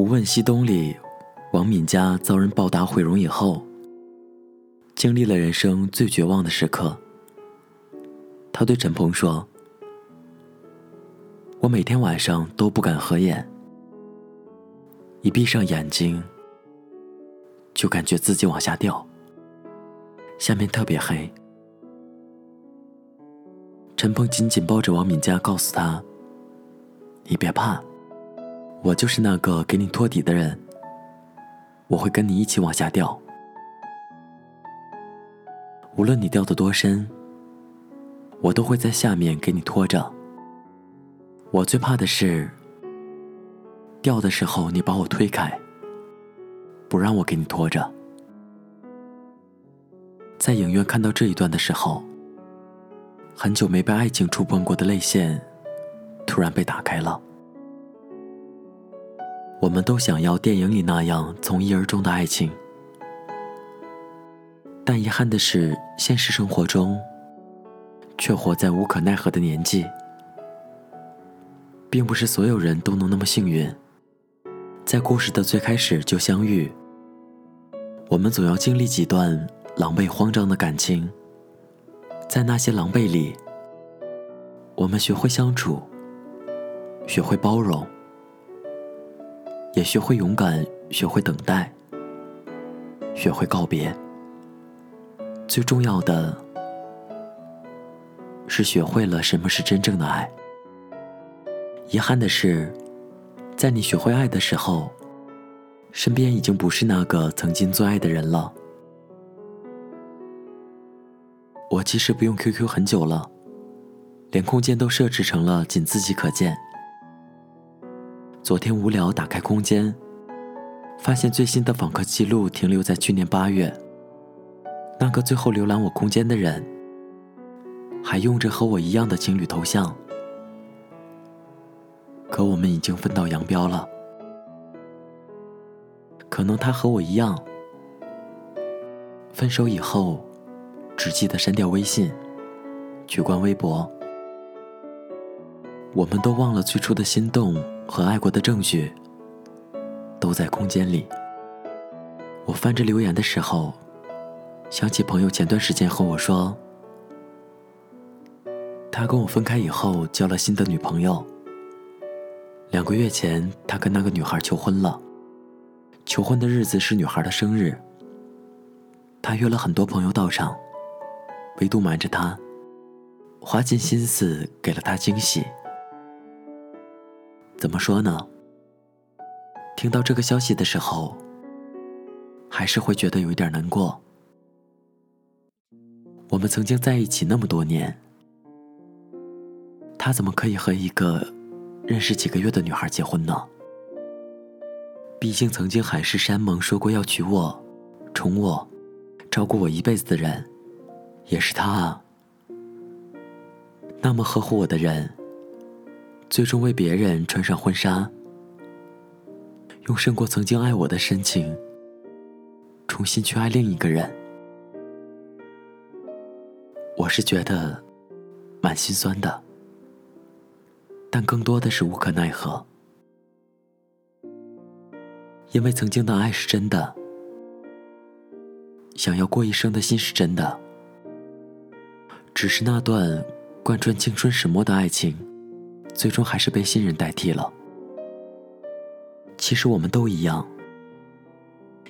无问西东里，王敏佳遭人暴打毁容以后，经历了人生最绝望的时刻。他对陈鹏说：“我每天晚上都不敢合眼，一闭上眼睛，就感觉自己往下掉，下面特别黑。”陈鹏紧紧抱着王敏佳，告诉他：“你别怕。”我就是那个给你托底的人，我会跟你一起往下掉，无论你掉得多深，我都会在下面给你拖着。我最怕的是，掉的时候你把我推开，不让我给你拖着。在影院看到这一段的时候，很久没被爱情触碰过的泪腺，突然被打开了。我们都想要电影里那样从一而终的爱情，但遗憾的是，现实生活中却活在无可奈何的年纪。并不是所有人都能那么幸运，在故事的最开始就相遇。我们总要经历几段狼狈慌张的感情，在那些狼狈里，我们学会相处，学会包容。也学会勇敢，学会等待，学会告别。最重要的是学会了什么是真正的爱。遗憾的是，在你学会爱的时候，身边已经不是那个曾经最爱的人了。我其实不用 QQ 很久了，连空间都设置成了仅自己可见。昨天无聊，打开空间，发现最新的访客记录停留在去年八月。那个最后浏览我空间的人，还用着和我一样的情侣头像。可我们已经分道扬镳了。可能他和我一样，分手以后，只记得删掉微信，取关微博。我们都忘了最初的心动。和爱过的证据都在空间里。我翻着留言的时候，想起朋友前段时间和我说，他跟我分开以后交了新的女朋友。两个月前，他跟那个女孩求婚了，求婚的日子是女孩的生日。他约了很多朋友到场，唯独瞒着她，花尽心思给了她惊喜。怎么说呢？听到这个消息的时候，还是会觉得有一点难过。我们曾经在一起那么多年，他怎么可以和一个认识几个月的女孩结婚呢？毕竟曾经海誓山盟说过要娶我、宠我、照顾我一辈子的人，也是他啊。那么呵护我的人。最终为别人穿上婚纱，用胜过曾经爱我的深情，重新去爱另一个人。我是觉得蛮心酸的，但更多的是无可奈何，因为曾经的爱是真的，想要过一生的心是真的，只是那段贯穿青春始末的爱情。最终还是被新人代替了。其实我们都一样，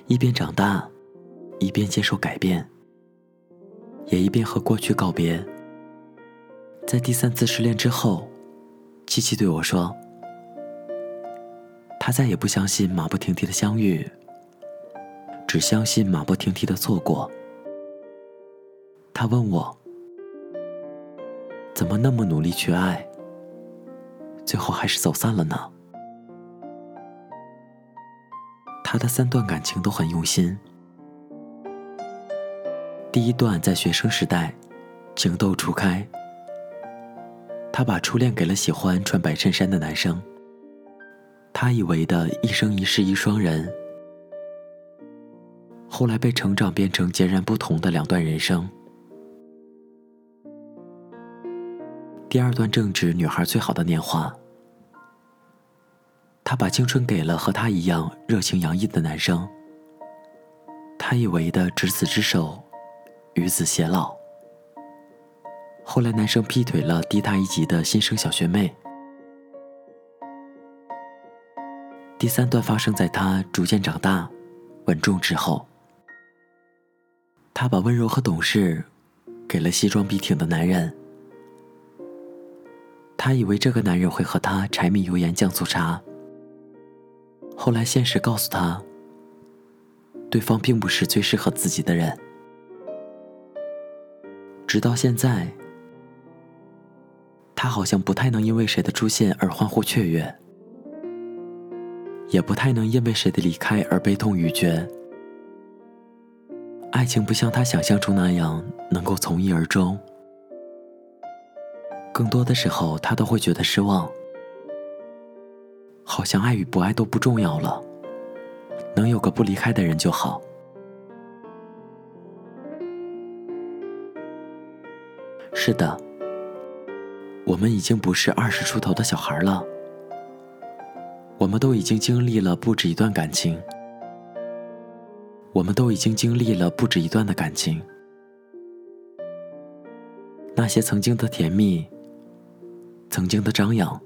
一边长大，一边接受改变，也一边和过去告别。在第三次失恋之后，七七对我说：“他再也不相信马不停蹄的相遇，只相信马不停蹄的错过。”他问我：“怎么那么努力去爱？”最后还是走散了呢。他的三段感情都很用心。第一段在学生时代，情窦初开，他把初恋给了喜欢穿白衬衫的男生。他以为的一生一世一双人，后来被成长变成截然不同的两段人生。第二段正值女孩最好的年华，他把青春给了和他一样热情洋溢的男生。他以为的执子之手，与子偕老。后来男生劈腿了低他一级的新生小学妹。第三段发生在他逐渐长大、稳重之后。他把温柔和懂事，给了西装笔挺的男人。她以为这个男人会和她柴米油盐酱醋茶。后来现实告诉她，对方并不是最适合自己的人。直到现在，他好像不太能因为谁的出现而欢呼雀跃，也不太能因为谁的离开而悲痛欲绝。爱情不像他想象中那样能够从一而终。更多的时候，他都会觉得失望，好像爱与不爱都不重要了，能有个不离开的人就好。是的，我们已经不是二十出头的小孩了，我们都已经经历了不止一段感情，我们都已经经历了不止一段的感情，那些曾经的甜蜜。曾经的张扬，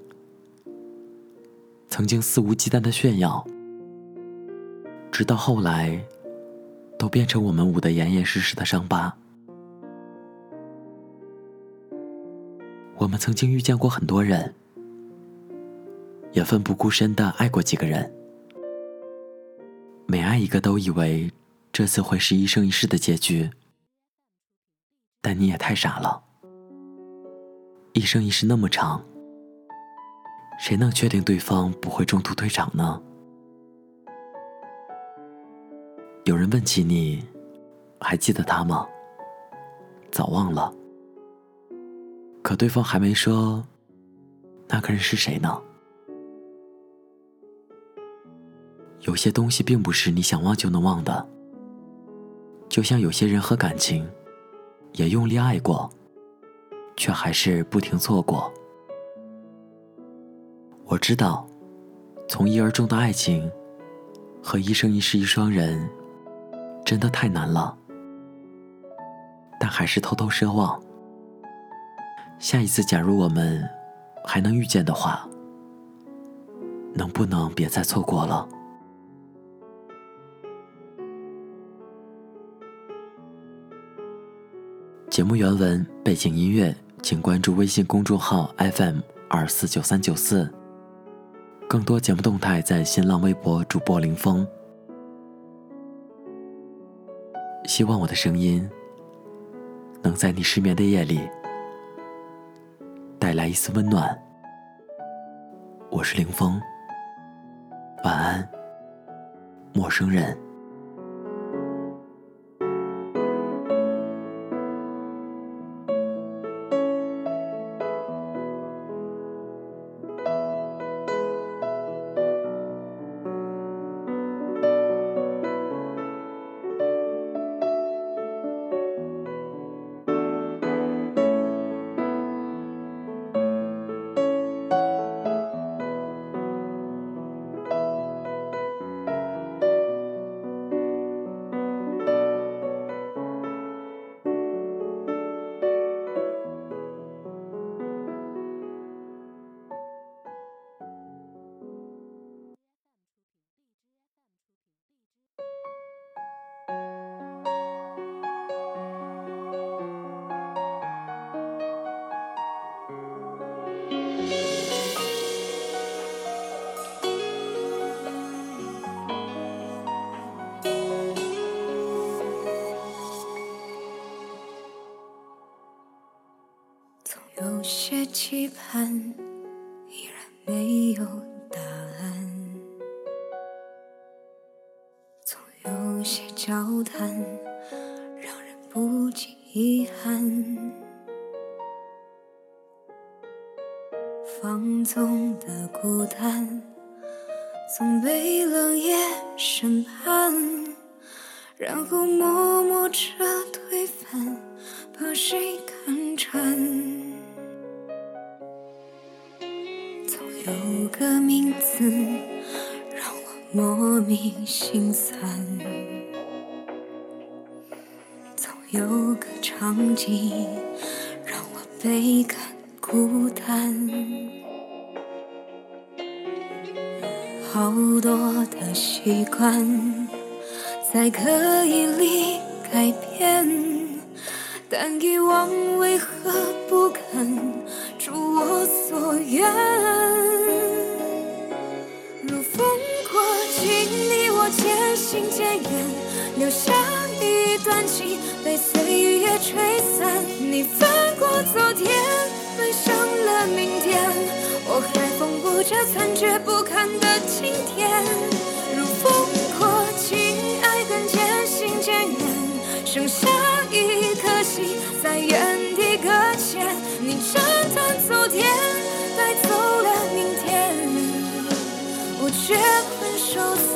曾经肆无忌惮的炫耀，直到后来，都变成我们捂得严严实实的伤疤。我们曾经遇见过很多人，也奋不顾身的爱过几个人，每爱一个都以为这次会是一生一世的结局，但你也太傻了。一生一世那么长，谁能确定对方不会中途退场呢？有人问起你，还记得他吗？早忘了。可对方还没说，那个人是谁呢？有些东西并不是你想忘就能忘的，就像有些人和感情，也用力爱过。却还是不停错过。我知道，从一而终的爱情和一生一世一双人，真的太难了。但还是偷偷奢望，下一次假如我们还能遇见的话，能不能别再错过了？节目原文背景音乐。请关注微信公众号 FM 二四九三九四，更多节目动态在新浪微博主播林峰。希望我的声音能在你失眠的夜里带来一丝温暖。我是林峰，晚安，陌生人。盼依然没有答案，总有些交谈让人不禁遗憾。放纵的孤单总被冷眼审判，然后默默着推翻，把谁莫名心酸。总有个场景让我倍感孤单，好多的习惯在刻意里改变。但遗忘为何不肯如我所愿？远，留下一段情被岁月吹散。你翻过昨天，奔向了明天，我还缝补着残缺不堪的今天。如风过境，爱恨渐行渐远，剩下一颗心。在原地搁浅，你斩断昨天，带走了明天，我却困守在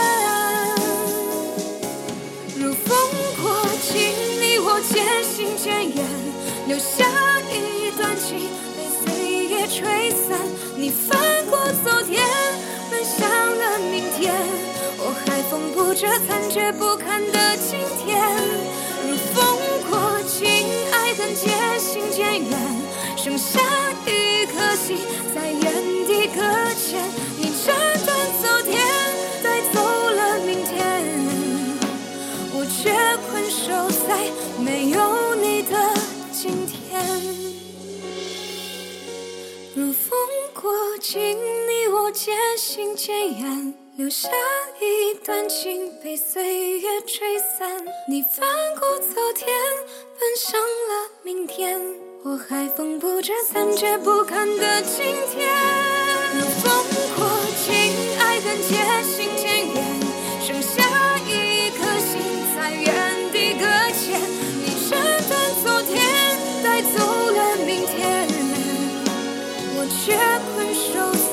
渐行渐远，留下一段情被岁月吹散。你翻过昨天，奔向了明天，我还缝补着残缺不堪的今天。如风过境，爱恨渐行渐远，剩下一颗心在原过境，你我渐行渐远，留下一段情被岁月吹散。你翻过昨天，奔向了明天，我还缝补着残缺不堪的今天。如风过境，爱恨渐行渐远，却困守。